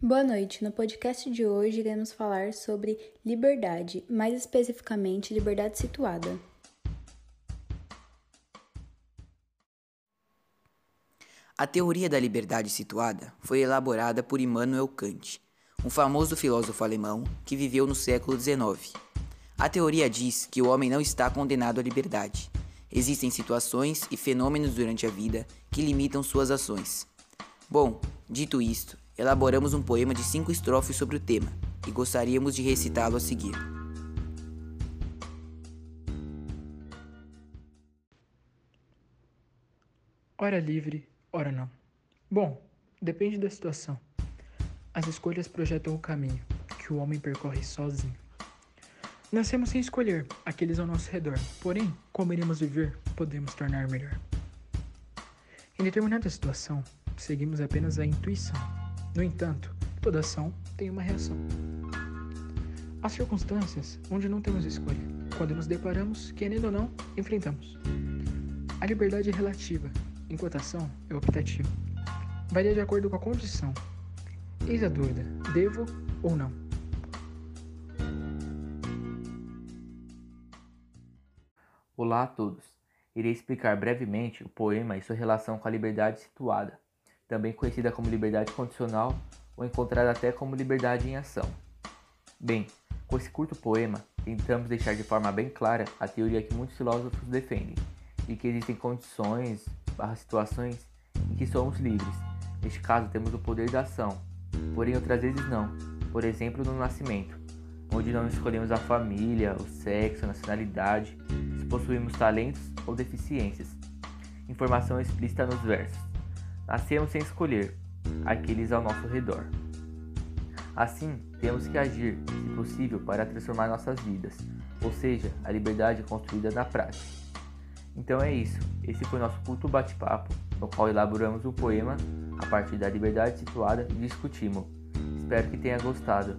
Boa noite. No podcast de hoje iremos falar sobre liberdade, mais especificamente liberdade situada. A teoria da liberdade situada foi elaborada por Immanuel Kant, um famoso filósofo alemão que viveu no século XIX. A teoria diz que o homem não está condenado à liberdade. Existem situações e fenômenos durante a vida que limitam suas ações. Bom, dito isto, elaboramos um poema de cinco estrofes sobre o tema e gostaríamos de recitá-lo a seguir. Hora livre, hora não. Bom, depende da situação. As escolhas projetam o caminho que o homem percorre sozinho. Nascemos sem escolher aqueles ao nosso redor, porém, como iremos viver, podemos tornar melhor. Em determinada situação, seguimos apenas a intuição no entanto, toda ação tem uma reação. Há circunstâncias onde não temos escolha, quando nos deparamos, querendo ou não, enfrentamos. A liberdade é relativa, enquanto a ação é optativa. Varia de acordo com a condição. Eis a dúvida: devo ou não? Olá a todos. Irei explicar brevemente o poema e sua relação com a liberdade situada também conhecida como liberdade condicional ou encontrada até como liberdade em ação. Bem, com esse curto poema, tentamos deixar de forma bem clara a teoria que muitos filósofos defendem, de que existem condições barra situações em que somos livres. Neste caso, temos o poder da ação, porém outras vezes não. Por exemplo, no nascimento, onde não escolhemos a família, o sexo, a nacionalidade, se possuímos talentos ou deficiências. Informação explícita nos versos. Nascemos sem escolher aqueles ao nosso redor. Assim, temos que agir, se possível, para transformar nossas vidas, ou seja, a liberdade construída na prática. Então é isso, esse foi nosso curto bate-papo, no qual elaboramos um poema a partir da liberdade situada e discutimos. Espero que tenha gostado.